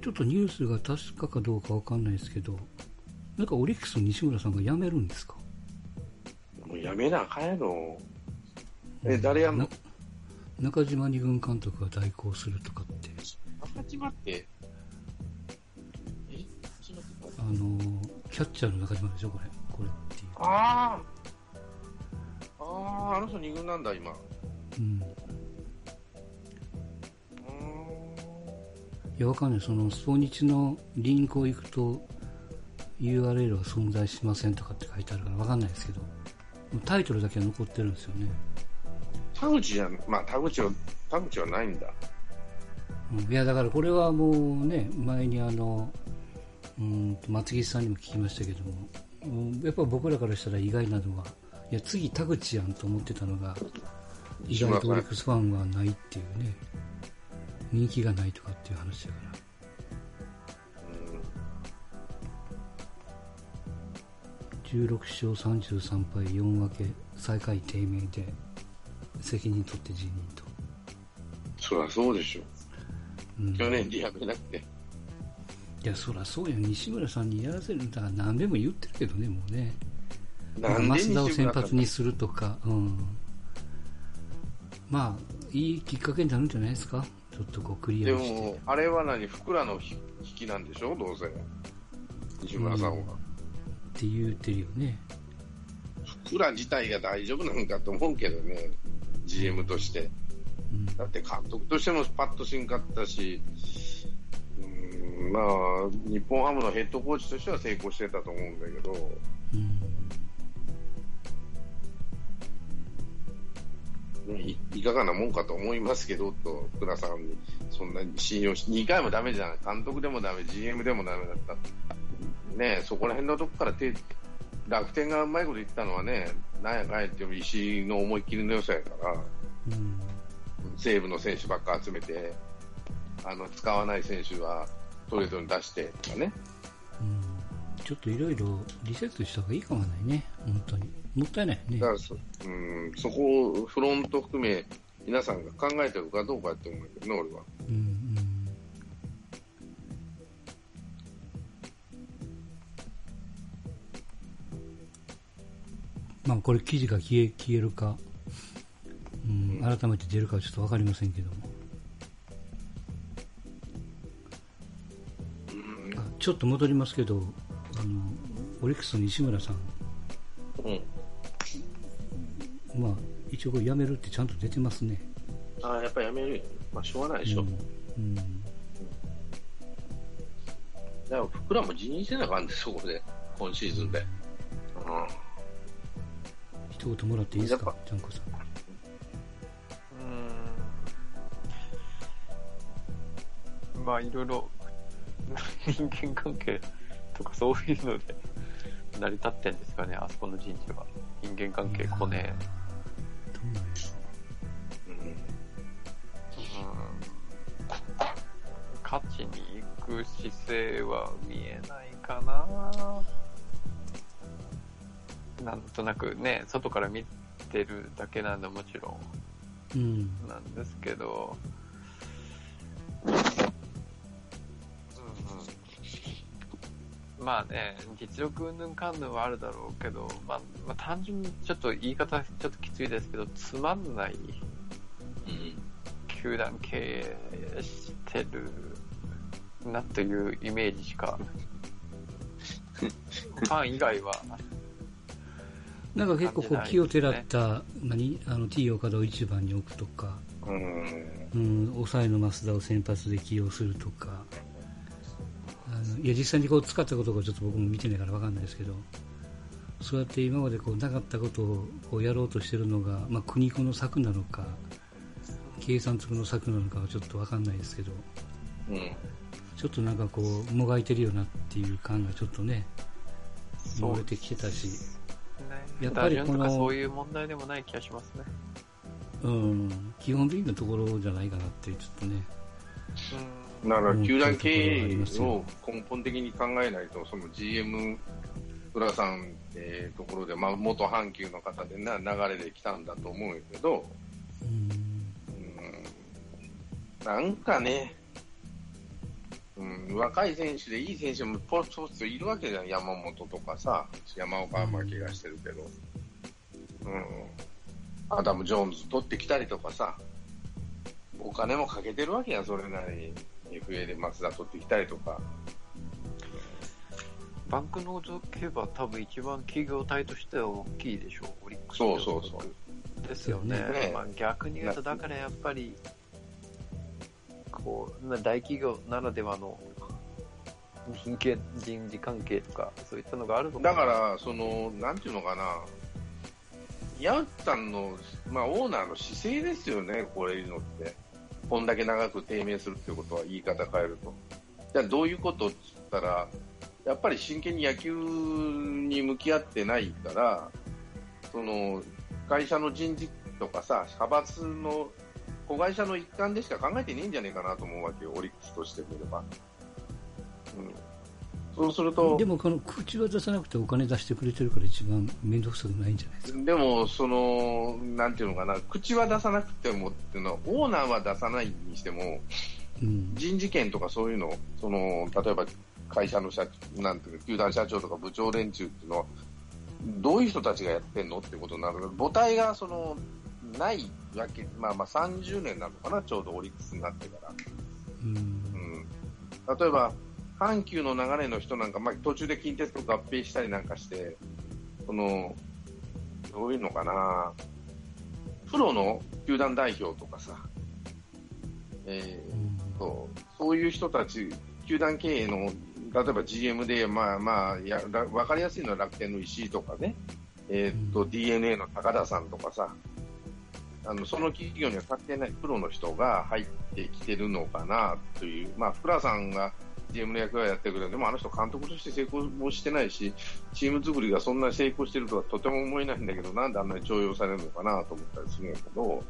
ちょっとニュースが確かかどうかわかんないですけど、なんかオリックスの西村さんが辞めるんですか？もうやめなあかんやろ。え、誰やんの？中島二軍監督が代行するとかって。中島って、えあの、キャッチャーの中島でしょこれ。これっていう。ああ。ああ、あの人二軍なんだ、今。ううん。いや、わかんない。その、スポニチのリンクを行くと、URL は存在しませんとかって書いてあるからわかんないですけど、タイトルだけは残ってるんですよね。田口じゃん、まあ田口は、田口はないんだ。うんいや、だからこれはもうね、前にあの、うんと、松木さんにも聞きましたけども、うんやっぱ僕らからしたら意外なのは、いや、次田口やんと思ってたのが、意外とオリックスファンはないっていうね、人気がないとかっていう話だから。16勝33敗4分け最下位低迷で責任取って辞任と、そりゃそうでしょ。うん。去年でやめなくて。いやそりゃそうや。西村さんにやらせるんだから何でも言ってるけどねもうね。増田を先発にするとか、うん、まあいいきっかけになるんじゃないですか。ちょっとこうクリでアにして。も、あれは何、福良の引きなんでしょ、どうせ。西村さんは。って言ってるよね。福良自体が大丈夫なのかと思うけどね、GM として。うん。だって監督としてもパッとしんかったし、うーんまあ、日本ハムのヘッドコーチとしては成功してたと思うんだけど、うんいいかがなもんかと思いますけど、と、福田さんにそんなに信用し、2回もダメじゃん。監督でもダメ、GM でもダメだった。ねえそこら辺のとこから手、楽天がうまいこと言ったのはね、なんやかんやっても石井の思いっきりの良さやから、うん西武の選手ばっか集めて、あの、使わない選手はトレードに出してとかね。うんちょっといろいろリセットした方がいいかもないね。本当に。もったいないね。だからそ、う。ん、そこをフロント含め、皆さんが考えてるかどうかって思うけどね、俺は。うんうん。まあこれ記事が消え消えるか、うん、改めて出るかはちょっと分かりませんけども、あちょっと戻りますけどあのオリックスの西村さん、うん。まあ、一応これ辞めるってちゃんと出てますね。ああ、やっぱやめるよ。まあ、しょうがないでしょ。うんうんだから、福良も辞任せなあかんで、そこで、今シーズンで。うん。一言もらっていいですかちゃんこさん。うーんまあいろいろ人間関係とかそういうので成り立ってんですかね、あそこの人事は。人間関係こねどうなん。やうん。勝ちに行く姿勢は見えないかな。なんとなくね、外から見てるだけなんでもちろうん。んなんですけど、うんまあね、実力云々かんぬんはあるだろうけど、まあ、まあ単純にちょっと言い方ちょっときついですけど、つまんない球団経営してるなというイメージしか、ファン以外は、なんか結構こう気をてらった、何？あの T 岡田を一番に置くとか、うん。うん、抑えの増田を先発で起用するとか、いや実際にこう使ったことがちょっと僕も見てないから分かんないですけど、そうやって今までこうなかったことをこうやろうとしてるのが、まあ、苦肉の策なのか、計算通の策なのかはちょっと分かんないですけど、うん。ちょっとなんかこう、もがいてるよなっていう感がちょっとね、漏れてきてたし、ね、やっぱりこのそういう問題でもない気がしますね。うん、基本的なところじゃないかなって、ちょっとね、だから、うん球団経営を根本的に考えないと、その GM、浦さんってところで、まあ、元阪急の方でな流れで来たんだと思うけど、うん、うん、なんかね、ううん、若い選手でいい選手もポツポツといるわけじゃん。山本とかさ、山岡はまあ怪我してるけど。うん。アダム・ジョーンズ取ってきたりとかさ、お金もかけてるわけやん、それなりに。FA で松田取ってきたりとか。バンクノーズ競馬は多分一番企業体としては大きいでしょう、オリックスそうそうそうですよね。ねまあ、逆に言うと、だからやっぱり、こう、な大企業ならではの人権、人事関係とか、そういったのがあるのかなだから、その、なんていうのかな、宮内さんの、まあ、オーナーの姿勢ですよね、これいうのって。こんだけ長く低迷するってことは言い方変えると。じゃあどういうことって言ったら、やっぱり真剣に野球に向き合ってないから、その、会社の人事とかさ、派閥の子会社の一環でしか考えてねえんじゃねえかなと思うわけよ、オリックスとして見れば。うん。そうすると、でもこの口は出さなくてお金出してくれてるから一番面倒くさくないんじゃないですか？でも、その、なんていうのかな、口は出さなくてもっていうのは、オーナーは出さないにしても、うん。人事権とかそういうの、その、例えば会社の社長、なんていうか、球団社長とか部長連中っていうのは、どういう人たちがやってんのってことになる母体が、その、ないわけ、まあまあ30年なのかな、ちょうどオリックスになってから。うんう。ん。例えば、阪急の流れの人なんか、まあ、途中で近鉄と合併したりなんかして、その、どういうのかな、プロの球団代表とかさ、えーそう。そういう人たち、球団経営の、例えば GM で、まあまあ、やら分かりやすいのは楽天の石井とかね、えーっと、うん。DNA の高田さんとかさ、あのその企業には関係ないプロの人が入ってきてるのかなという、まあ、福良さんが GM の役割やってるけど、でもあの人、監督として成功もしてないし、チーム作りがそんなに成功してるとはとても思えないんだけど、なんであんなに重用されるのかなと思ったりするんだけど、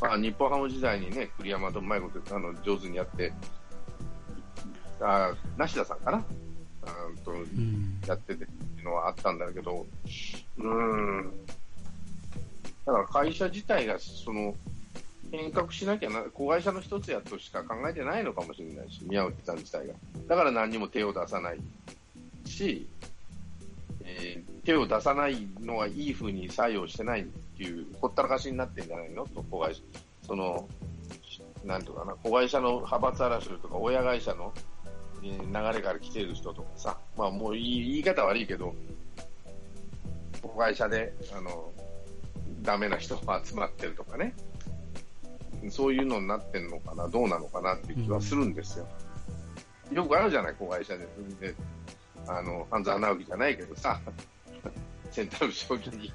まあ、日本ハム時代にね、栗山とうまいことあの上手にやって、あ梨田さんかな、うんとうん。やっててっていうのはあったんだけど、うーん、だから会社自体がその変革しなきゃな、子会社の一つやとしか考えてないのかもしれないし、宮内さん自体が。だから何にも手を出さないし、えー手を出さないのはいい風に作用してないっていう、ほったらかしになってんじゃないのと、子会社。その、なんていうかな、子会社の派閥争いとか、親会社の、えー流れから来てる人とかさ、まあもう言い言い方悪いけど、子会社で、あの、ダメな人が集まってるとかね、そういうのになってんのかな、どうなのかなっていう気はするんですよ。よくあるじゃない、子会社で。であの、半沢直樹じゃないけどさ、センタル将棋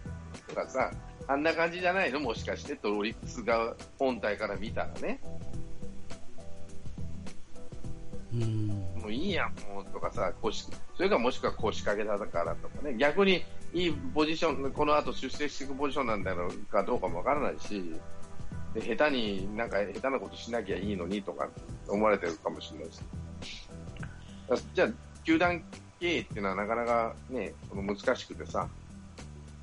とかさ、あんな感じじゃないのもしかしてと、オリックスが本体から見たらね、うん。もういいやん、もうとかさ、腰それかもしくは腰掛けたからとかね、逆にいいポジション、この後出世していくポジションなんだろうかどうかもわからないし、で下手になんか下手なことしなきゃいいのにとか思われてるかもしれないし。だじゃあ、球団経営っていうのはなかなかね、その難しくてさ、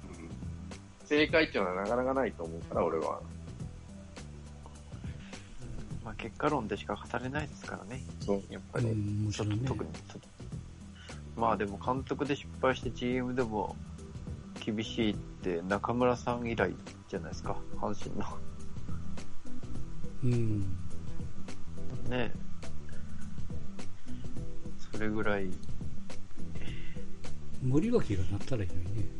うん、正解っていうのはなかなかないと思うから、俺は。まあ、結果論でしか語れないですからね、そう。やっぱり。うん、もちちょ。っと特に。ちょっとまあでも監督で失敗して GM でも厳しいって中村さん以来じゃないですか、阪神の。うん。ねそれぐらい、森脇がなったらいいのにね。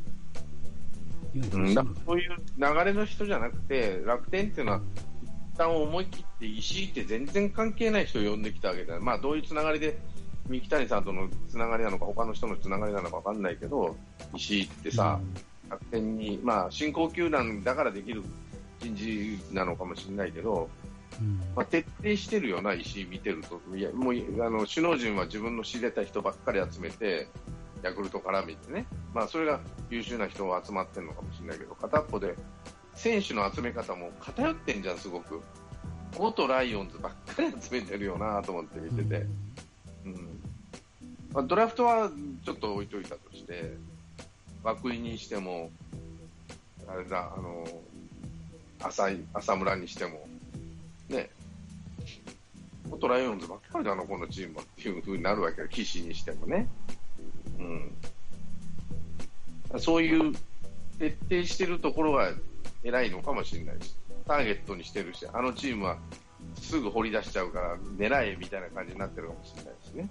うん、だからそういう流れの人じゃなくて、楽天っていうのは、一旦思い切って、石井って全然関係ない人を呼んできたわけだよ。まあ、どういうつながりで、三木谷さんとのつながりなのか、他の人のつながりなのかわかんないけど、石井ってさ、楽天に、まあ、新興球団だからできる人事なのかもしれないけど、うん。まあ、徹底してるよな、石井見てると。いや、もう、あの、首脳陣は自分の知れた人ばっかり集めて、ヤクルト絡みってね。まあ、それが優秀な人が集まってるのかもしれないけど、片っぽで、選手の集め方も偏ってんじゃん、すごく。元ライオンズばっかり集めてるよなと思って見てて。うん。まあ、ドラフトはちょっと置いといたとして、涌井にしても、あれだ、あの、浅い、浅村にしても、ね、元ライオンズばっかりだな、このチームはっていう風になるわけよ、騎士にしてもね。うん。そういう徹底してるところが偉いのかもしれないし、ターゲットにしてるし、あのチームはすぐ掘り出しちゃうから狙えみたいな感じになってるかもしれないですね。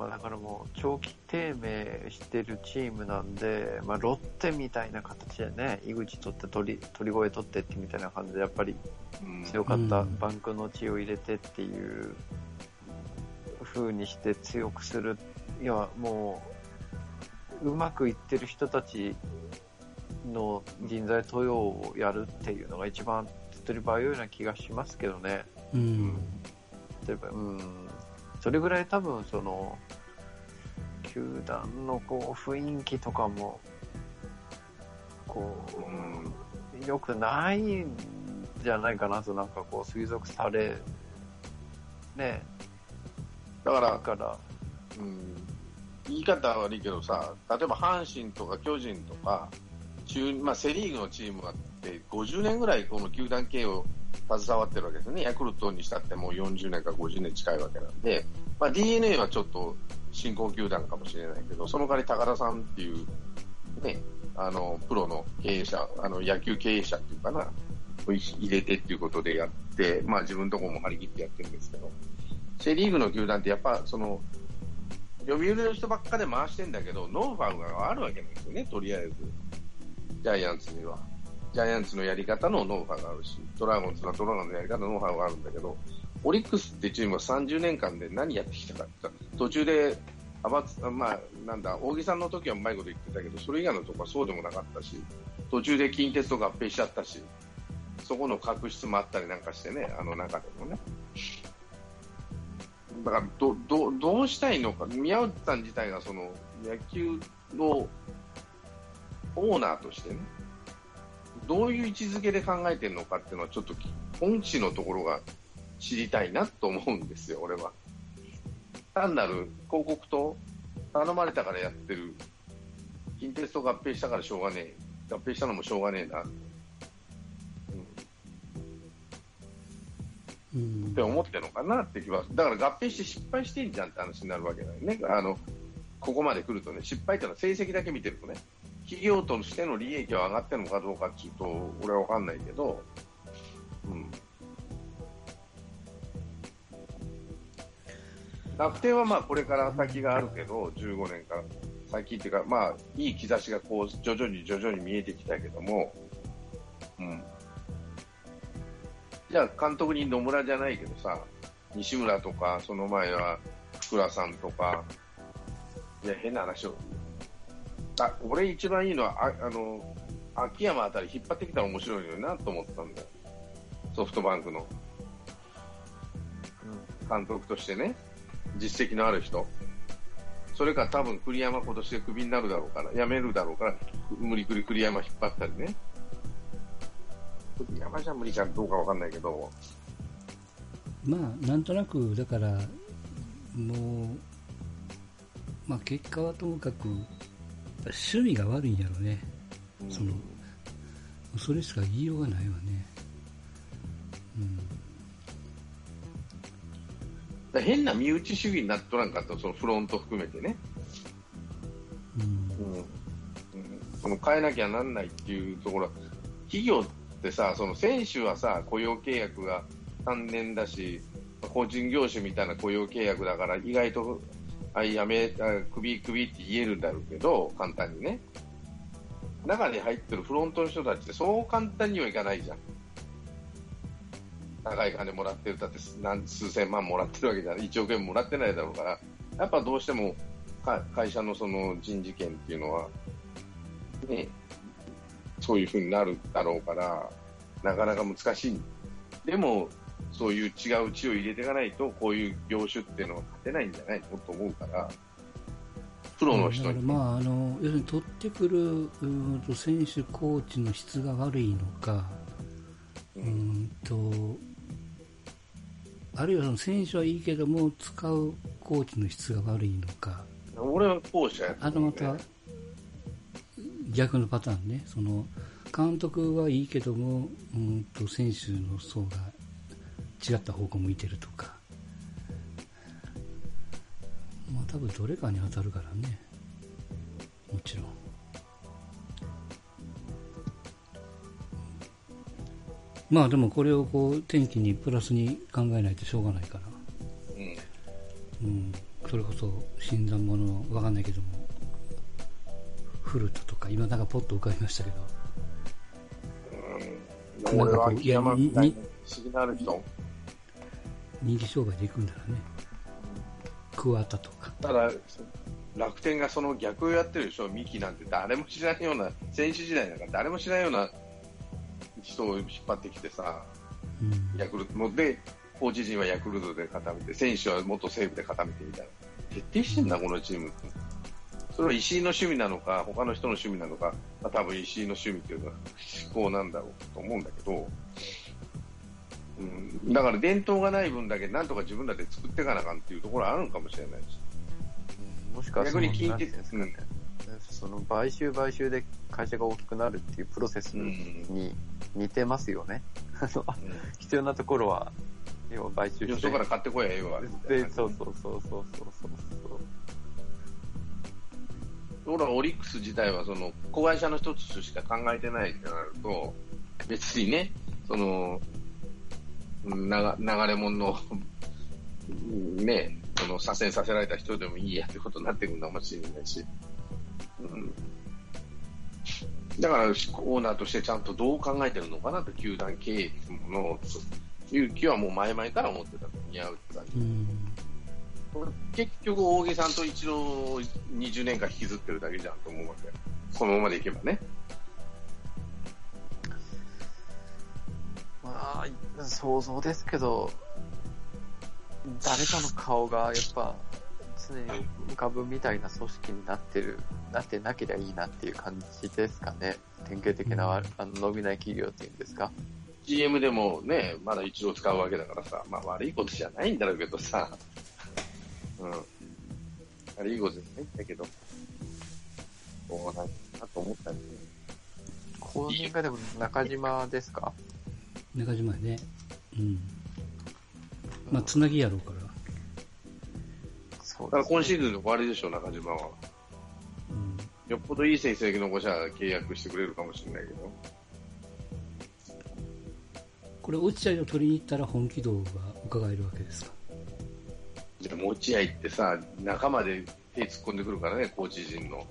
まあ、だからもう長期低迷してるチームなんで、まあ、ロッテみたいな形でね、井口取って鳥、鳥越取ってってみたいな感じで、やっぱり強かったバンクの血を入れてっていう風にして強くする。いや、もう、うまくいってる人たちの人材登用をやるっていうのが一番手っ取り早いような気がしますけどね。うん。例えば、うん。それぐらい多分その、球団のこう雰囲気とかも、こう、うん、よくないんじゃないかなとなんかこう推測され、ね。だから、からうん、言い方は悪いけどさ、例えば阪神とか巨人とか、中まあ、セ・リーグのチームがあって50年ぐらいこの球団経営を携わってるわけですね、ヤクルトにしたってもう40年か50年近いわけなんで、まあ、d n a はちょっと新興球団かもしれないけど、その代わり高田さんっていう、ね、あのプロの経営者、あの野球経営者っていうかな、入れてっていうことでやって、まあ、自分のところも張り切ってやってるんですけど、セ・リーグの球団ってやっぱその読売の人ばっかで回してんだけど、ノウハウがあるわけなんですよね、とりあえず。ジャイアンツには。ジャイアンツのやり方のノウハウがあるし、ドラゴンズはドラゴンズのやり方のノウハウがあるんだけど、オリックスってチームは30年間で何やってきたかって途中で、あばまあ、なんだ、大木さんの時はうまいこと言ってたけど、それ以外のとこはそうでもなかったし、途中で近鉄と合併しちゃったし、そこの確執もあったりなんかしてね、あの中でもね。だからどどどうしたいのか、宮内さん自体がその野球のオーナーとしてね、どういう位置づけで考えてるのかっていうのは、ちょっと本質のところが知りたいなと思うんですよ、俺は。単なる広告と頼まれたからやってる、近鉄と合併したからしょうがねえ、合併したのもしょうがねえな、うん、って思ってるのかなって気は、だから合併して失敗してんじゃんって話になるわけだよね。あのここまで来るとね、失敗っていうのは成績だけ見てるとね、企業としての利益は上がってるのかどうかっていうと、俺は分かんないけど、うん。楽天はまあこれから先があるけど、15年から先っていうか、まあいい兆しがこう徐々に徐々に見えてきたけども、うん。じゃあ監督に野村じゃないけどさ、西村とか、その前は福良さんとか、いや、変な話を、あ俺一番いいのはああの秋山あたり引っ張ってきたら面白いのになと思ったんだよ。ソフトバンクの。監督としてね。実績のある人。それから多分栗山今年でクビになるだろうから辞めるだろうから無理くり栗山引っ張ったりね。栗山じゃ無理かどうか分かんないけど。まあなんとなくだからもうまあ結果はともかく趣味が悪いんやろね、うん、そのそれしか言いようがないわね、うん、変な身内主義になっとらんかったそのフロント含めてね、うん。うん。うん、その変えなきゃなんないっていうところ。企業ってさその選手はさ雇用契約が3年だし個人業種みたいな雇用契約だから意外とはい、やめ、首、首って言えるんだろうけど、簡単にね。中に入ってるフロントの人たちってそう簡単にはいかないじゃん。高い金もらってるだって何数千万もらってるわけじゃない、1億円もらってないだろうから、やっぱどうしても会社のその人事権っていうのは、ね、そういうふうになるだろうから、なかなか難しい。でも、そういう違う血を入れていかないと、こういう業種っていうのは勝てないんじゃないのと思うから、プロの人に。まあ、あの要するに取ってくるうんと選手、コーチの質が悪いのか、うん、とあるいはその選手はいいけども、使うコーチの質が悪いのか。俺は後者や、ね、あとまた逆のパターンね、その監督はいいけども、うんと選手の層が違った方向向いてるとか。まあ多分どれかに当たるからね。もちろん。まあでもこれをこう天気にプラスに考えないとしょうがないから。うん。うん。それこそ新参者わかんないけども、フルトとか、今なんかポッと浮かびましたけど、うん。俺は秋山みたいにな不思議なある人。人気商売で行くんだらね。桑田とか。ただ、楽天がその逆をやってるでしょ、ミキなんて誰も知らないような、選手時代なんか誰も知らないような人を引っ張ってきてさ、うん。ヤクルトもで、コーチ陣はヤクルトで固めて、選手は元西武で固めてみたいな。徹底してんだ、このチームって。それは石井の趣味なのか、他の人の趣味なのか、まあ、多分石井の趣味っていうのは思考なんだろうと思うんだけど、うん、だから伝統がない分だけなんとか自分らで作っていかなあかんっていうところはあるのかもしれないし。もしか逆に聞いてなんてうんですかねその買収買収で会社が大きくなるっていうプロセスに似てますよね。必要なところは、要は買収して。よそから買ってこいやええわ。みたいなで、そうそうそうそうそうそう俺はオリックス自体はその子会社の一つとしか考えてないってなると、別にね、その、うんなが流れ物の、うんね、その左遷させられた人でもいいやってことになってくるのかもしれないし。うんだから、オーナーとしてちゃんとどう考えてるのかなと、球団経営っていうものを、という気はもう前々から思ってたと、似合うって感じ。うん。結局、大木さんと一郎を20年間引きずってるだけじゃんと思うわけ。このままでいけばね。まあ、想像ですけど、誰かの顔がやっぱ常に浮かぶみたいな組織になってる、なってなければいいなっていう感じですかね。典型的な、うんあの伸びない企業っていうんですか。GM でもね、まだ一郎使うわけだからさ、まあ悪いことじゃないんだろうけどさ、うん。悪いことじゃないんだけど、そうなんだなと思ったりね。後任がでも中島ですか？中島やね。うん。まあ、つなぎやろうから。そうだから今シーズンの終わりでしょ、中島は。うん。よっぽどいい成績残しゃ契約してくれるかもしれないけど。これ、落合を取りに行ったら本気度が伺えるわけですか。じゃあ、持ち合いってさ、仲間で手突っ込んでくるからね、コーチ陣の。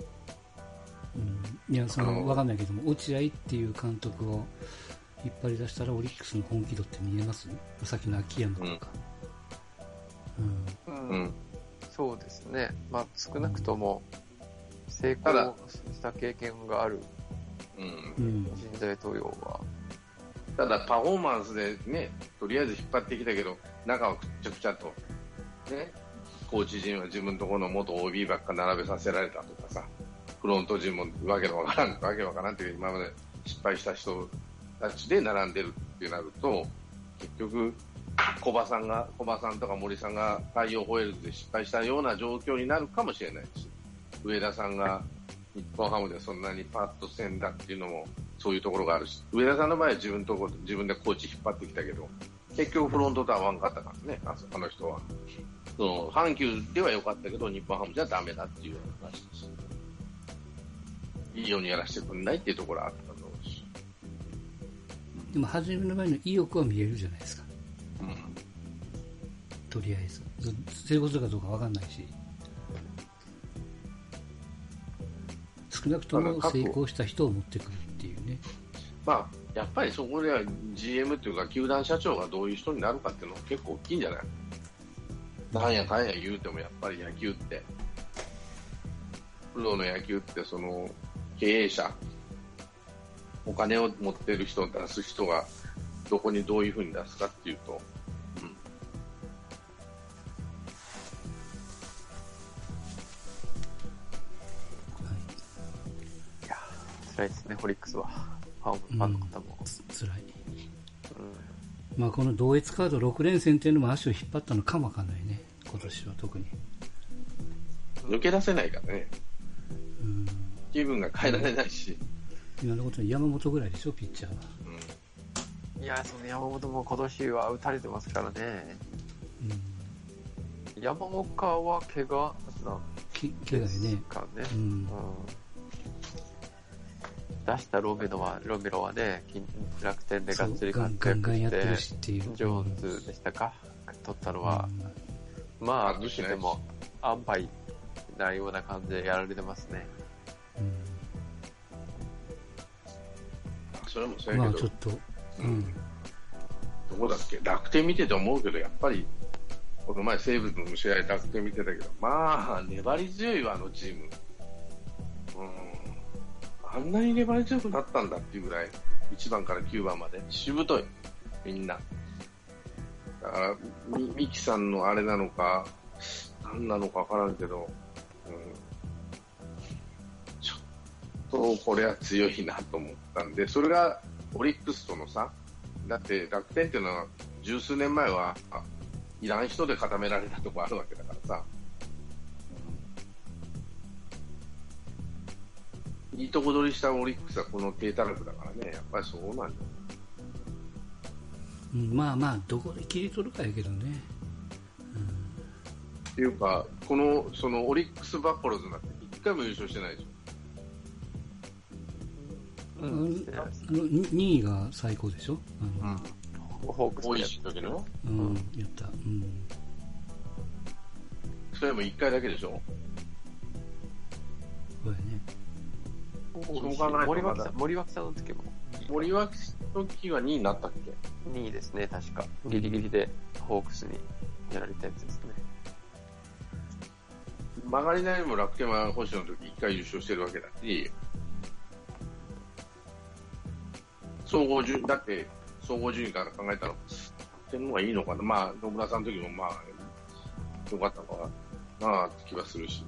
うん。いや、そのわかんないけども、落合っていう監督を引っ張り出したら、オリックスの本気度って見えます？さっきの秋山とか。うん。うんうん。そうですね。まあ少なくとも成功した経験があるうんう。ん。人材登用は、ただパフォーマンスでね、とりあえず引っ張ってきたけど、中はくっちゃくちゃと、ね、コーチ陣は自分のところの元 OB ばっか並べさせられたとかさ、フロント陣もわけのわからん、わけわからんっていう今まで失敗した人たちで並んでるってなると、結局、小葉さんが、小葉さんとか森さんが太陽ホエールズで失敗したような状況になるかもしれないし、上田さんが日本ハムでそんなにパッとせんだっていうのも、そういうところがあるし、上田さんの場合は自分とこ自分でコーチ引っ張ってきたけど、結局フロントとは合わんかったからね、あの人は。その阪急では良かったけど、日本ハムじゃダメだっていうような話です。いいようにやらせてくんないっていうところはあった。でも、初めの前の意欲は見えるじゃないですか。うん。とりあえず。ず成功するかどうかわかんないし。少なくとも成功した人を持ってくるっていうね。まあ、やっぱりそこでは GM っていうか、球団社長がどういう人になるかっていうのは結構大きいんじゃない？なんやかんや言うても、やっぱり野球って、プロの野球って、その、経営者、お金を持ってる人を出す人が、どこにどういうふうに出すかっていうと、うん。いやー辛いですね、ホリックスは。ファンファンの方も。つ辛い。うんまあ、この同一カード6連戦っていうのも足を引っ張ったのかもわかんないね。今年は特に。抜け出せないからね。うん。気分が変えられないし、今のことに山本ぐらいでしょ、ピッチャーは。うん。いや、その山本も今年は打たれてますからね。うん。山岡は怪我なでね。かね。うん。うん出したロメロは、ロメロはね、金楽天でがっつりそうガンガンガンやってるしって。ジョーンズでしたか？取ったのは、まあ、外しないしでも、安牌なような感じでやられてますね。それもそうやけど、あちょっと、うん。どこだっけ、楽天見てて思うけど、やっぱり、この前、西武の試合、楽天見てたけど、まあ、粘り強いわ、あのチーム。うん。あんなに粘り強くなったんだっていうぐらい、1番から9番まで、しぶとい、みんな。だから、みミキさんのあれなのか、何なのかわからんけど、うん。と、これは強いなと思ったんで、それが、オリックスとの差だって楽天っていうのは十数年前はあいらん人で固められたとこあるわけだからさ、いいとこ取りしたオリックスはこの低たらくだからね、やっぱりそうなんだよ。うんまあまあ、どこで切り取るかやけどね。っていうか、このそのオリックス・バファローズなんて一回も優勝してないでしょ。ううんしてないですあのに2位が最高でしょ？あの、ホークスの？うん、やった。うん。それも一回だけでしょ？そうやね。しょうがない森脇さん、森脇さんの時も森脇の時は2位になったっけ？2位ですね、確か。ギリギリでホークスにやられたやつですね。曲がりなりにも楽天は星野の時一回優勝してるわけだし、総合順、だって総合順位から考えたら、楽天のがいいのかな。まあ、野村さんの時もまあ、良かったのかな、あって気はするし。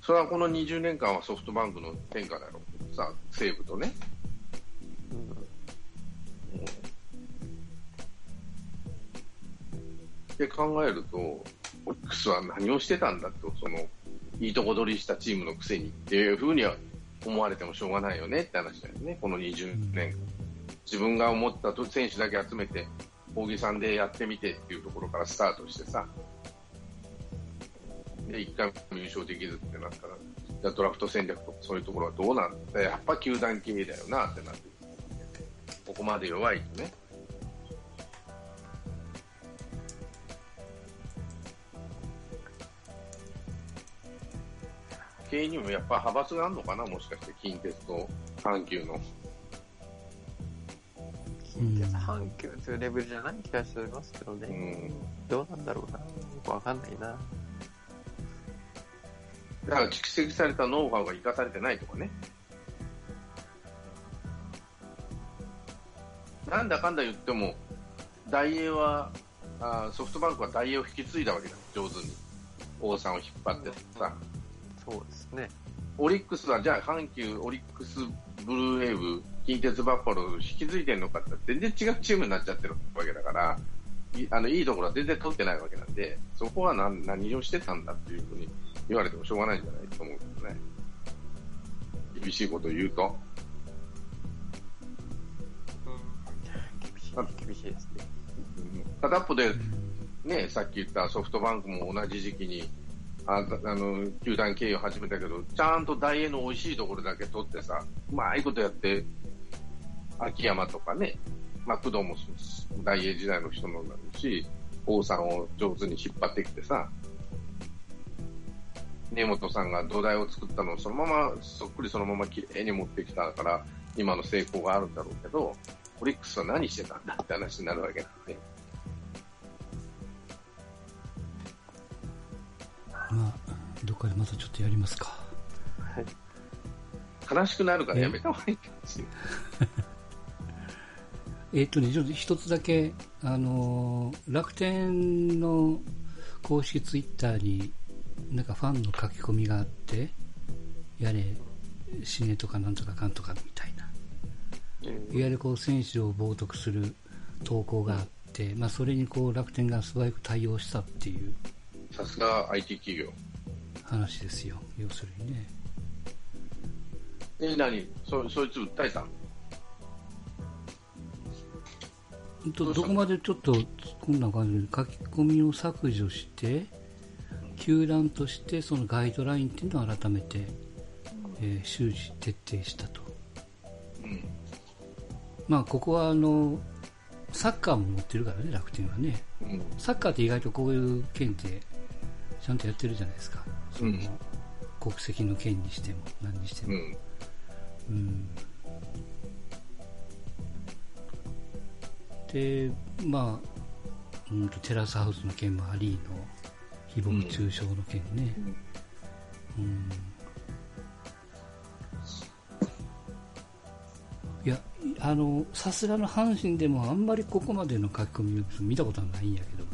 それはこの20年間はソフトバンクの天下だろう。さ、西武とね。って考えると、オリックスは何をしてたんだと、その、いいとこ取りしたチームのくせにっていうふうには思われてもしょうがないよねって話だよね、この20年。自分が思ったと選手だけ集めて、大木さんでやってみてっていうところからスタートしてさ、で、一回も優勝できずってなったら、じゃあドラフト戦略とかそういうところはどうなんだ？やっぱ球団経営だよなってなって、ここまで弱いとね。経営にもやっぱ派閥があるのかな、もしかして近鉄と阪急の。うん阪急というレベルじゃない気がしますけどね。うんどうなんだろうな。よくわかんないな。だから蓄積されたノウハウが生かされてないとかね。なんだかんだ言っても、大英は、あーソフトバンクは大英を引き継いだわけだ、上手に。王さんを引っ張ってさ。そうですね。オリックスは、じゃあ阪急、オリックス、ブルーウェーブ、近鉄バッファローズ引き継いでるのかって全然違うチームになっちゃってるわけだから、いあのいいところは全然取ってないわけなんで、そこは何何をしてたんだっていうふうに言われてもしょうがないんじゃないと思うけどね。厳しいことを言うと。厳しい、厳しいですね。片っぽで、ね、さっき言ったソフトバンクも同じ時期に、ああの、球団経営を始めたけど、ちゃんと大英の美味しいところだけ取ってさ、うまいことやって、秋山とかね、まあ、工藤も大英時代の人なんだし、王さんを上手に引っ張ってきてさ、根本さんが土台を作ったのをそのまま、そっくりそのまま綺麗に持ってきたから、今の成功があるんだろうけど、オリックスは何してたんだって話になるわけなんで。まあ、どっかでまたちょっとやりますか。はい。悲しくなるからやめた方がいいかもしれない。えっとね、ちょっと一つだけ、あのー楽天の公式ツイッターに、なんかファンの書き込みがあって、やれ、死ねとかなんとかかんとかみたいな。いわゆるこう選手を冒涜する投稿があって、まあそれにこう楽天が素早く対応したっていうさすが IT 企業。話ですよ、要するにね。え、何？そ、そいつ訴えたのとどこまでちょっとこんな感じで書き込みを削除して球団としてそのガイドラインっていうのを改めて、えー周知徹底したと、うん。まあここはあのサッカーも持ってるからね楽天はねうん。サッカーって意外とこういう件ってちゃんとやってるじゃないですか。その、うん国籍の件にしても何にしても、うん。うん。でまあ、うん、とテラスハウスの件もありの誹謗中傷の件ね、うん。いやあのさすがの阪神でもあんまりここまでの書き込みを見たことはないんやけども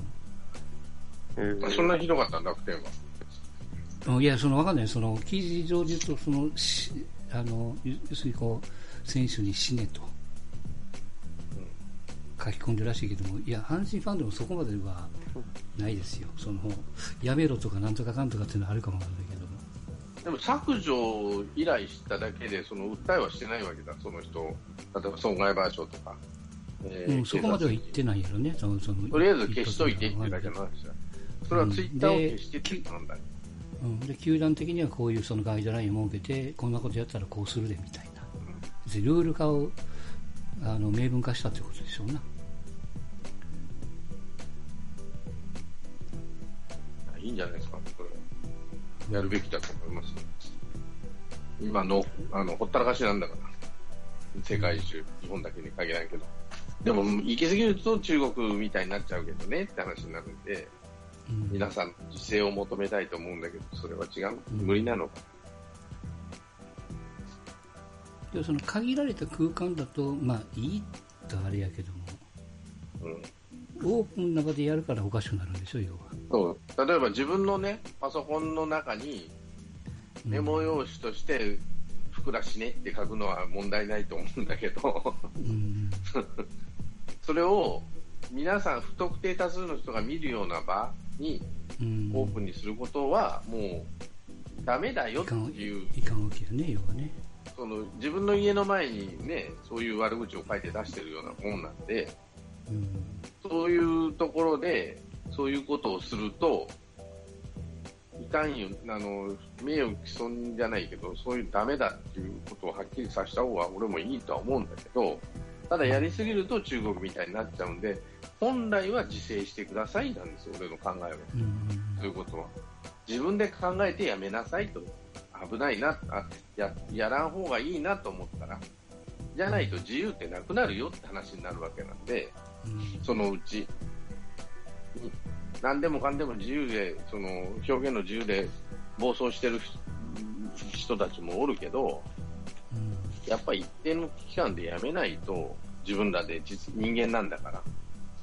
あそんなひどかったん楽天は。うんいや、そのわかんない、その記事上で言うと、そのしあの要するにこう選手に死ねと書き込んでるらしいけども、いや、阪神ファンでもそこまではないですよ、そのやめろとかなんとかかんとかっていうのはあるかもわかんないけども、でも削除依頼しただけで、その訴えはしてないわけだ、その人。例えば損害賠償とか。えーうん、そこまでは言ってないやろね、そのそのとりあえず消しといてっていうだけの話だ。それはツイッターを消してって言ったんだよ。うん、で球団的にはこういうそのガイドラインを設けて、こんなことやったらこうするでみたいな、別にルール化をあの明文化したということでしょうな。いいんじゃないですか、これ。やるべきだと思います。今の、あの、ほったらかしなんだから。世界中、日本だけに限らんけど。でも、行き過ぎると中国みたいになっちゃうけどねって話になるんで、うん皆さん自制を求めたいと思うんだけど、それは違う。無理なのか？でもその限られた空間だと、まあいいとあれやけども、うん。オープンな場でやるからおかしくなるんでしょ、要は。そう。例えば自分のね、パソコンの中にうんメモ用紙として、ふくらしねって書くのは問題ないと思うんだけど、うん それを皆さん不特定多数の人が見るような場にうん。オープンにすることはもうダメだよっていう、いかんわけやね、要はね。その自分の家の前にね、そういう悪口を書いて出してるようなもんなんで、うん。そういうところで、そういうことをすると、いかんよ、あの、名誉毀損じゃないけど、そういうダメだっていうことをはっきりさせた方が俺もいいとは思うんだけど、ただやりすぎると中国みたいになっちゃうんで、本来は自制してくださいなんですよ、俺の考えは。うんそういうことは。自分で考えてやめなさいと。危ないな、あや、やらん方がいいなと思ったら、じゃないと自由ってなくなるよって話になるわけなんで、うんそのうち、何でもかんでも自由で、その表現の自由で暴走してる人たちもおるけど、うんやっぱり一定の期間でやめないと、自分らで実人間なんだから。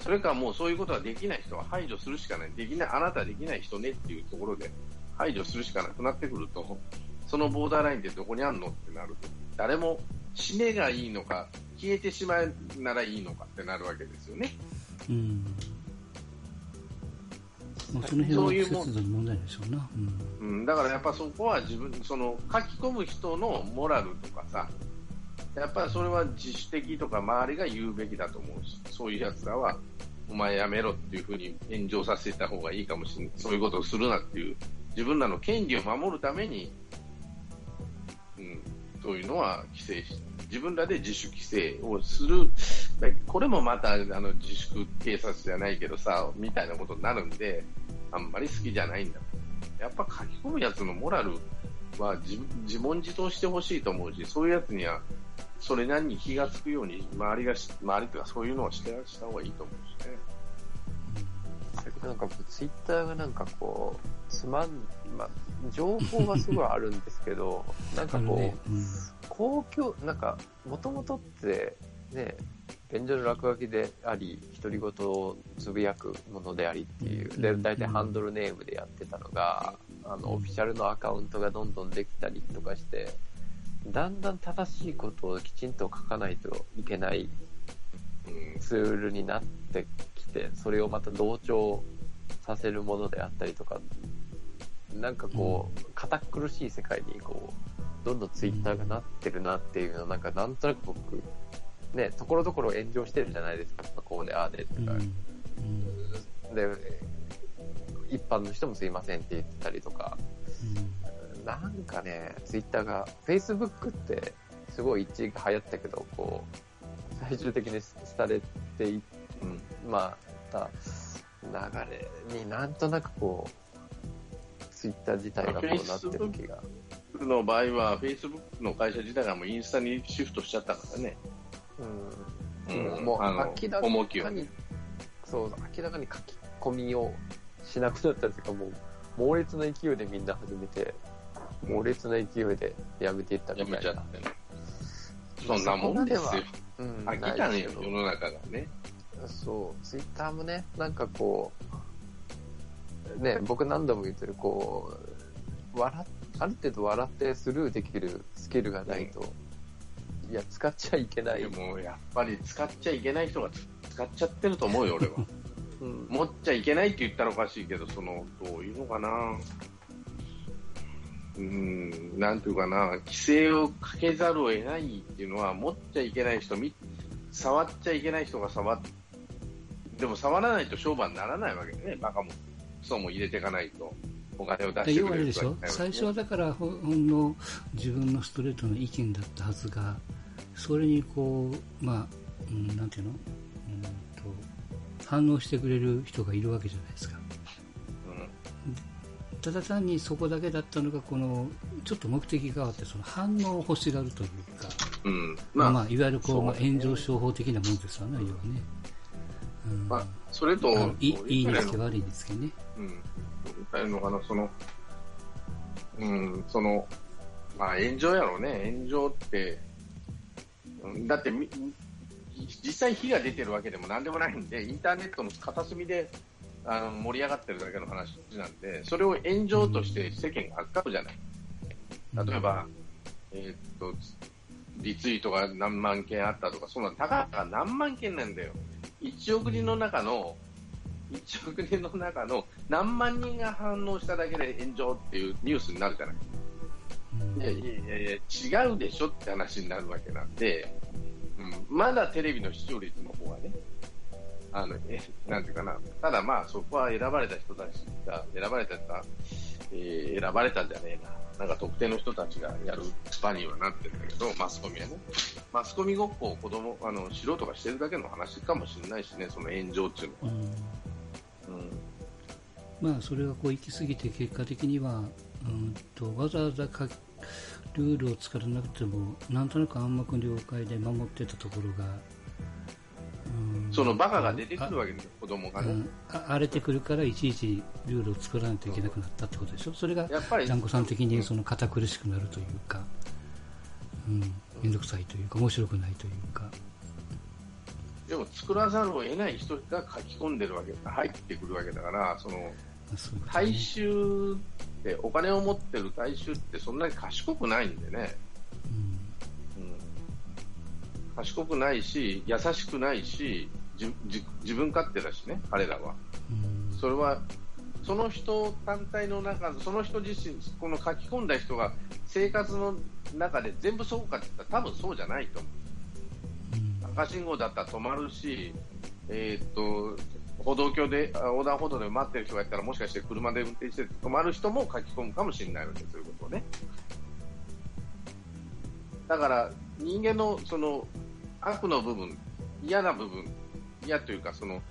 それかもうそういうことができない人は排除するしかない。できない、あなたはできない人ねっていうところで排除するしかなくなってくると、そのボーダーラインってどこにあんのってなると、誰も死ねがいいのか、消えてしまえならいいのかってなるわけですよね。うんまあ、その辺はそういうもん節度の問題でしょうな。うんうん、だからやっぱそこは自分、その書き込む人のモラルとかさ、やっぱりそれは自主的とか周りが言うべきだと思うし、そういうやつらは、お前やめろっていうふうに炎上させた方がいいかもしれない。そういうことをするなっていう、自分らの権利を守るために、うん、そういうのは規制し、自分らで自主規制をする。これもまた、あの、自粛警察じゃないけどさ、みたいなことになるんで、あんまり好きじゃないんだ。やっぱ書き込むやつのモラルは自自問自答してほしいと思うし、そういうやつにはそれなりに気がつくように周りがし、周りとかそういうのをしてした方がいいと思うしね。なんかツイッターがなんかこう、つまん、まあ、情報はすごいあるんですけど、なんかこう、あのね、うん公共、なんか、もともとって、ね、便所の落書きであり、独り言をつぶやくものでありっていう、で、うん。大体ハンドルネームでやってたのが、あの、オフィシャルのアカウントがどんどんできたりとかして、だんだん正しいことをきちんと書かないといけないうんツールになってきて、それをまた同調させるものであったりとか、なんかこう、堅苦しい世界にこう、どんどんツイッターがなってるなっていうのを、なんかなんとなく僕、ね、ところどころ炎上してるじゃないですか。こうで、ああでとか。で、一般の人もすいませんって言ってたりとか、うんなんかね、ツイッターが、Facebook ってすごい一時期流行ったけど、こう、最終的に廃れてい、うん、まあ、た流れになんとなくこう、ツイッター自体がこうなってる気が。の場合は、フェイスブックの会社自体がもうインスタにシフトしちゃったからね。うん。うんもう明らかに、そう、明らかに書き込みをしなくなったというか、もう、猛烈な勢いでみんな始めて、猛烈な勢いでやめていったみやたいな。めちゃってね。そんなもんですよ。うん、飽きたね世の中がね。そう、ツイッターもね、なんかこう、ね、僕何度も言ってる、こう、笑っ、ある程度笑ってスルーできるスキルがないと、いや、使っちゃいけない。でも、やっぱり使っちゃいけない人が使っちゃってると思うよ、俺は。うん、持っちゃいけないって言ったらおかしいけど、その、どういうのかな。うん、なんていうかな、規制をかけざるを得ないっていうのは、持っちゃいけない人、触っちゃいけない人が触っ、でも触らないと商売にならないわけね、バカも、クソも入れていかないと、お金を出してくれるね最初はだからほんの自分のストレートの意見だったはずがそれにこうまあ、うん、なんていうの、うん、と反応してくれる人がいるわけじゃないですか。ただ単にそこだけだったのがこのちょっと目的が変わってその反応を欲しがるというか、うん。うん。まあ、まあ、まあいわゆるこう、うね炎上商法的なもんですよね要はね、うんまあ、それと、あのいいい言ったらのにつけ悪いにつけねうん。どう言ったらいいのかな、その、うん、その、まあ炎上やろうね。炎上って、うんだってみ、実際火が出てるわけでも何でもないんで、インターネットの片隅であの盛り上がってるだけの話なんで、それを炎上として世間が扱うじゃない。例えば、えーっと、リツイートが何万件あったとか、そんな、たかが何万件なんだよ。1億人の中の、1億人の中の何万人が反応しただけで炎上っていうニュースになるじゃない。いやいやいや、違うでしょって話になるわけなんで、うん、まだテレビの視聴率の方がね、あの、え、なんていうかな、ただまあそこは選ばれた人たちが、選ばれたか、えー選ばれたんじゃねえな。なんか特定の人たちがやるスパにはなってるんだけど、マスコミはね。マスコミごっこを子供、あの、素人がしてるだけの話かもしれないしね、その炎上っていうのは。うんうんまあ、それがこう行き過ぎて結果的には、うん、とわざわざかルールを作らなくてもなんとなく暗黙了解で守ってたところが、うんそのバカが出てくるわけですよ、子供がね。うん。あ荒れてくるからいちいちルールを作らないといけなくなったってことでしょ？それがやっぱり、ジャンコさん的にその堅苦しくなるというか、うん、めんどくさいというか面白くないというか、でも作らざるを得ない人が書き込んでるわけだ、入ってくるわけだから、その、大衆って、お金を持ってる大衆ってそんなに賢くないんでね、賢くないし、優しくないし、自分勝手だしね、彼らは。うんそれは、その人単体の中、その人自身、この書き込んだ人が生活の中で全部そうかって言ったら多分そうじゃないと思う。うん赤信号だったら止まるし、えーっと、歩道橋で、あ横断歩道で待ってる人がいたら、もしかして車で運転して止まる人も書き込むかもしれないわけです、そういうことをね。だから、人間のその悪の部分、嫌な部分、嫌というか、その、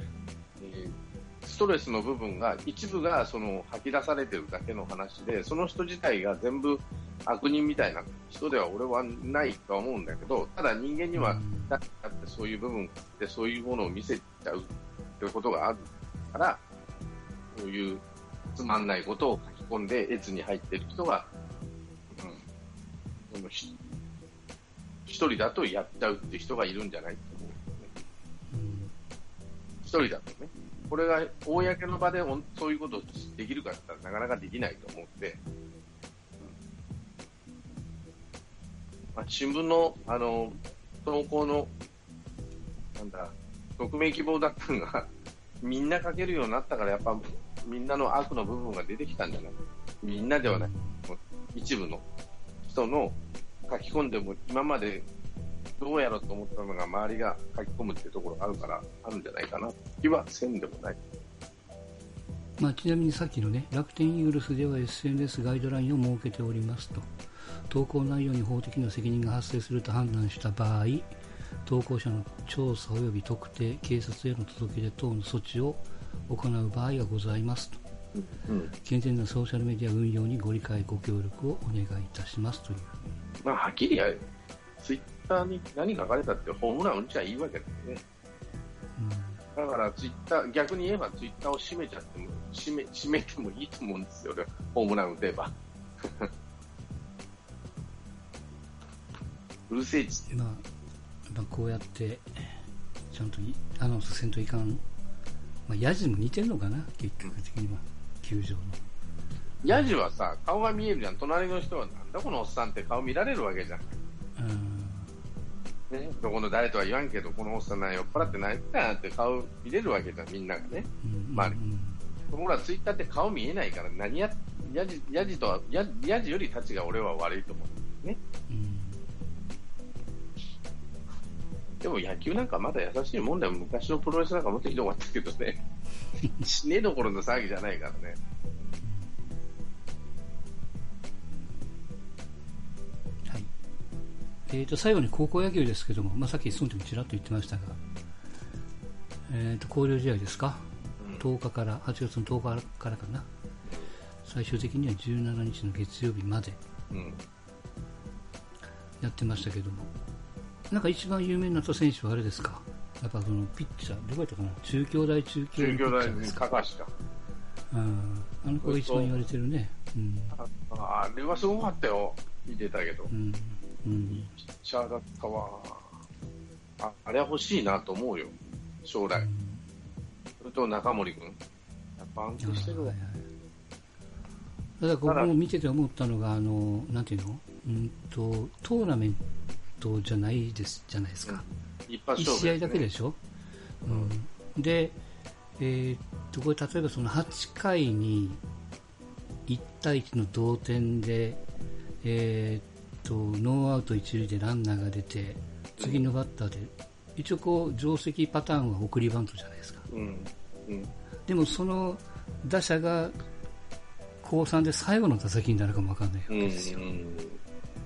えーストレスの部分が、一部がその吐き出されてるだけの話で、その人自体が全部悪人みたいな人では俺はないとは思うんだけど、ただ人間には、うん。だってそういう部分でそういうものを見せちゃうっていうことがあるから、そういうつまんないことを書き込んで、越に入ってる人が、うん、一人だとやっちゃうって人がいるんじゃないと思う、ね。うん一人だとね。これが公の場でそういうことできるかって言ったらなかなかできないと思って、まあ、新聞の、あの、投稿の、なんだ、匿名希望だったのが、みんな書けるようになったから、やっぱ、みんなの悪の部分が出てきたんじゃない？みんなではない。一部の人の書き込んでも、今までどうやろうと思ったのが周りが書き込むっていうところがあるから、あるんじゃないかな気はせんでもない。まあ、ちなみにさっきのね、楽天イーグルスでは SNS ガイドラインを設けておりますと。投稿内容に法的な責任が発生すると判断した場合、投稿者の調査及び特定、警察への届け出等の措置を行う場合がございますと。うん。健全なソーシャルメディア運用にご理解、ご協力をお願いいたしますという。まあ、はっきりや、ツイッターに何書かれたってホームラン打っちゃいいわけだよね。だからツイッター、逆に言えばツイッターを閉めちゃっても、閉め、閉めてもいいと思うんですよ、俺ホームラン打てば。うるせえっつって。まあ、まあ、こうやって、ちゃんといアナウンスせんといかん。まあ、ヤジも似てんのかな、結局的には。球場の。ヤジはさ、顔が見えるじゃん。隣の人は、なんだ？このおっさんって顔見られるわけじゃん。うん。ね、どこの誰とは言わんけど、このおっさんなん酔っ払ってないかなって顔見れるわけじゃん、みんながね。うん。まあうんところがツイッターって顔見えないから、何や、ヤジ、ヤジとは、ヤヤジよりたちが俺は悪いと思う。ね。うん。でも野球なんかまだ優しいもんだよ。昔のプロレスなんかもっとひどかったけどね。死ねどころの騒ぎじゃないからね。えー、と最後に高校野球ですけども、まあ、さっきその時もちらっと言ってましたが、えー、と交流試合ですか、うん10日から、8月の10日からかな、最終的には17日の月曜日までうん。やってましたけども、なんか一番有名になった選手はあれですか、やっぱそのピッチャー、どこやったかな、中京大中京中京大高橋か。うんあの子が一番言われてるね。うんああれはすごかったよ。見てたけど。うんうん。ピッチャーだったわ。ああれは欲しいなと思うよ。将来。それと中森君。やっぱ安定してるわ。ただ、ここも見てて思ったのが、あの、なん。ていうのうん。と、トーナメントじゃないです、じゃないですか。一発勝負、試合だけでしょ、うん、で、えーっと、これ例えばその8回に1対1の同点で、えーと、ノーアウト1塁でランナーが出て、次のバッターで、一応こう、定石パターンは送りバントじゃないですか。うん。うん。でもその打者が高3で最後の打席になるかもわかんないわうん。けですよ。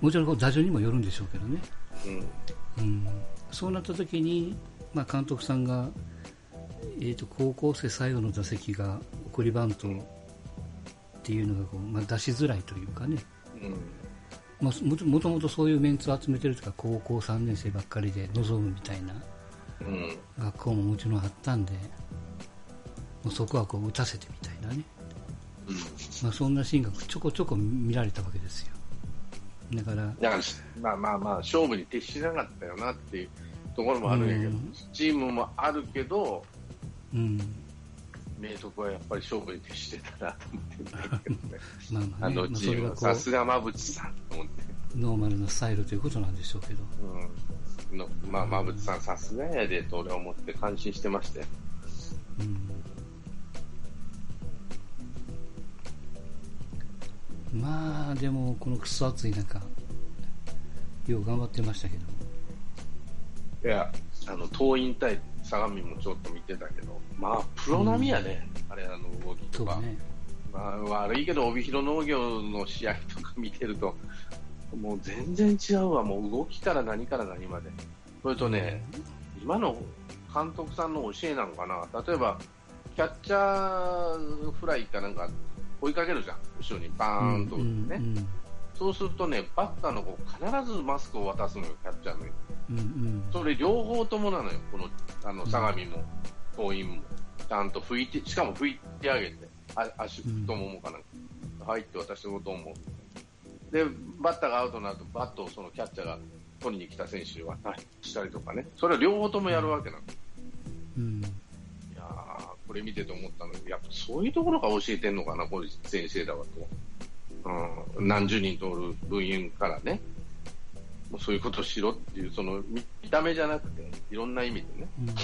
もちろんこう打順にもよるんでしょうけどね。うん。うん、そうなった時に、まあ、監督さんが、えー、と高校生最後の打席が送りバントっていうのがこう、まあ、出しづらいというかね、うん。まあ、もともともとそういうメンツを集めてるとか高校3年生ばっかりで臨むみたいなうん。学校ももちろんあったんでもうそこはこう打たせてみたいなね、まあ、そんなシーンがちょこちょこ見られたわけですよ。だからだから、まあまあまあ、勝負に徹しなかったよなっていうところもあるんやけど、うん。チームもあるけど、うん明徳はやっぱり勝負に徹してたなと思って。まあまあね、あのまあ、チーさすうが馬淵さんと思って。ノーマルなスタイルということなんでしょうけど、うん。のまあ、馬淵さんさすがやでと俺は思って感心してましたよ。うん、まあでもこのクソ暑い中よう頑張ってましたけどいや、あの、桐蔭対相模もちょっと見てたけど、まあ、プロ並みやね、あれ、あの動きとか。ねまあ、悪いけど、帯広農業の試合とか見てると、もう全然違うわ、もう動きから何から何まで。それとね、今の監督さんの教えなのかな、例えば、キャッチャーフライかなんか追いかけるじゃん、後ろにバーンと打ってね。うんうんそうするとね、バッターの子、必ずマスクを渡すのよ、キャッチャーの。うんうん。それ両方ともなのよ、このあの相模も、桐蔭も。ちゃんと拭いて、しかも拭いてあげて、あ足、太ももかなんか、入って渡してこと思う？で、バッターがアウトになると、バットをそのキャッチャーが取りに来た選手に渡したりとかね、それは両方ともやるわけなの。うん。いやーこれ見てて思ったの。やっぱそういうところが教えてんのかな、これ先生だわと。うん、何十人通る部員からね、もうそういうことをしろっていう、その見た目じゃなくて、いろんな意味でね。うん。うん、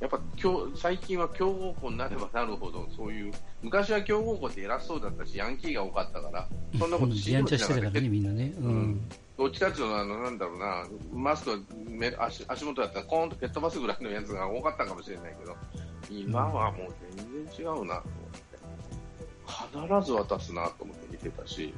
やっぱ今日最近は強豪校になればなるほど、そういう、昔は強豪校って偉そうだったし、ヤンキーが多かったから、そんなことうん。知やんちゃしてたからねみんなね、うん。うん。どっちかっていうと、あの、なんだろうな、マスクめ足足元だったらコーンと蹴っ飛ばすぐらいのやつが多かったかもしれないけど、今はもう全然違うなと思って。必ず渡すなと思って見てたし、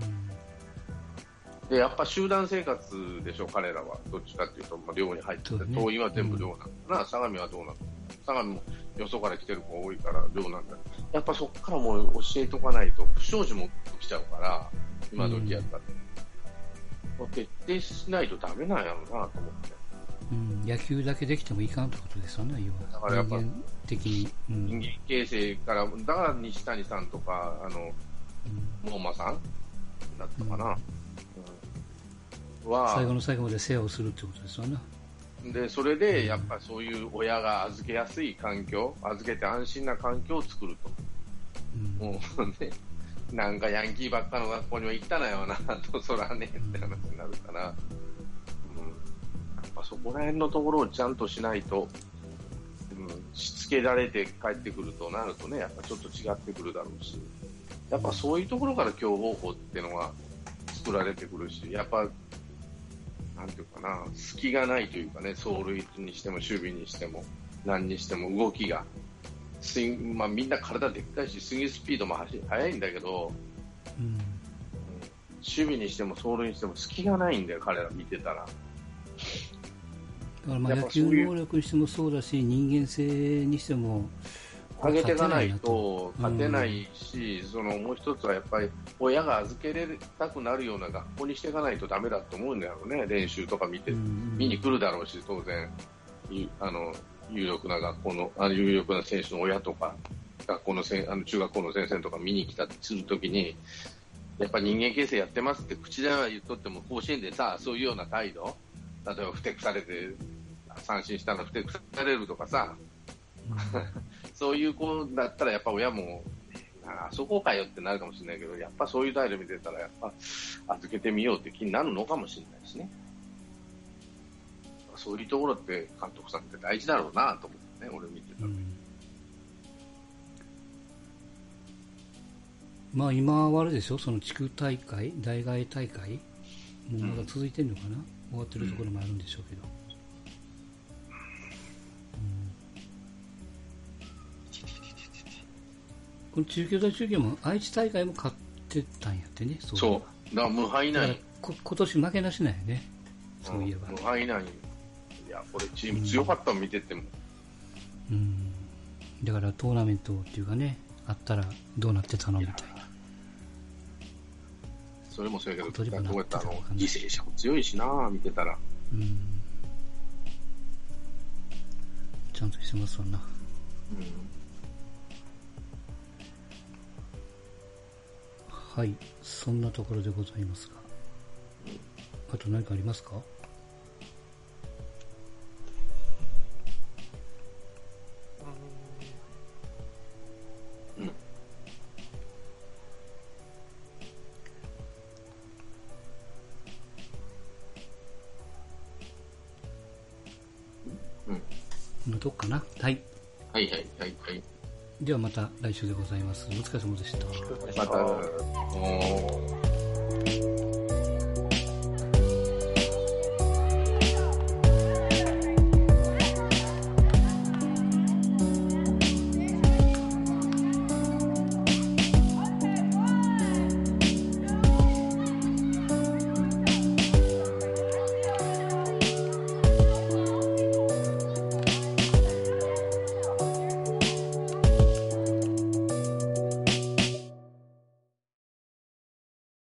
で、やっぱ集団生活でしょ、彼らは。どっちかっていうと、まあ、寮に入ってて、ね遠いは全部寮なんだな、相模はどうなの相模もよそから来てる子多いから寮なんだ。やっぱそこからもう教えとかないと、不祥事も起きちゃうから、今時やったら。徹底しないとダメなんやろうなと思って。うん、野球だけできてもいかんってことですよね、要は。だからやっぱ人間的に。うん人間形成から、だから西谷さんとか、あの、モーマさんだったかな。うんは、最後の最後まで世話をするってことですよね。で、それで、やっぱそういう親が預けやすい環境、預けて安心な環境を作ると。うんもうね、なんかヤンキーばっかの学校には行ったなよな、と、そらね、って話になるから、うん。やっぱそこら辺のところをちゃんとしないと、うん、しつけられて帰ってくるとなるとね、やっぱちょっと違ってくるだろうし、やっぱそういうところから今日方法っていうのが作られてくるし、やっぱ、なんていうかな、隙がないというかね、走塁にしても守備にしても、何にしても動きが、スインまあ、みんな体でっかいし、スイングスピードも速いんだけど、うん守備にしても走塁にしても隙がないんだよ、彼ら見てたら。だからまあ野球能力にしてもそうだし、人間性にしても、上げていかない勝と。勝てないし、そのもう一つはやっぱり親が預けれたくなるような学校にしていかないとダメだと思うんだよね、練習とか見て、うん見に来るだろうし、当然、いあの有力な学校のあの有力な選手の親とか、学校のせんあの中学校の先生とか見に来たりするときに、やっぱ人間形成やってますって口では言っとっても、甲子園でさ、そういうような態度、例えばふてくされて、三振したのふてくされるとかさ、そういう子だったらやっぱ親も、あそこかよってなるかもしれないけど、やっぱそういう態度見てたら、やっぱ預けてみようって気になるのかもしれないしね。そういうところって監督さんって大事だろうなと思ってね、俺見てたら。うんまあ今はあれでしょ、その地区大会、大外大会、もうまだ続いてるのかな、終わってるところもあるんでしょうけど。この中京大中京も愛知大会も勝ってたんやってね、そうそう。だから無敗ない。今年負けなしなんやね、そういえば。無敗ない。いや、これチーム強かったの見てても。うん、だからトーナメントっていうかね、あったらどうなってたのみたいな。それもそうやけど、どうやったの犠牲者も強いしな、見てたら。うん、ちゃんとしてますわな。うんはい、そんなところでございますが。あと何かありますか？ではまた来週でございます。お疲れ様でした。また、おー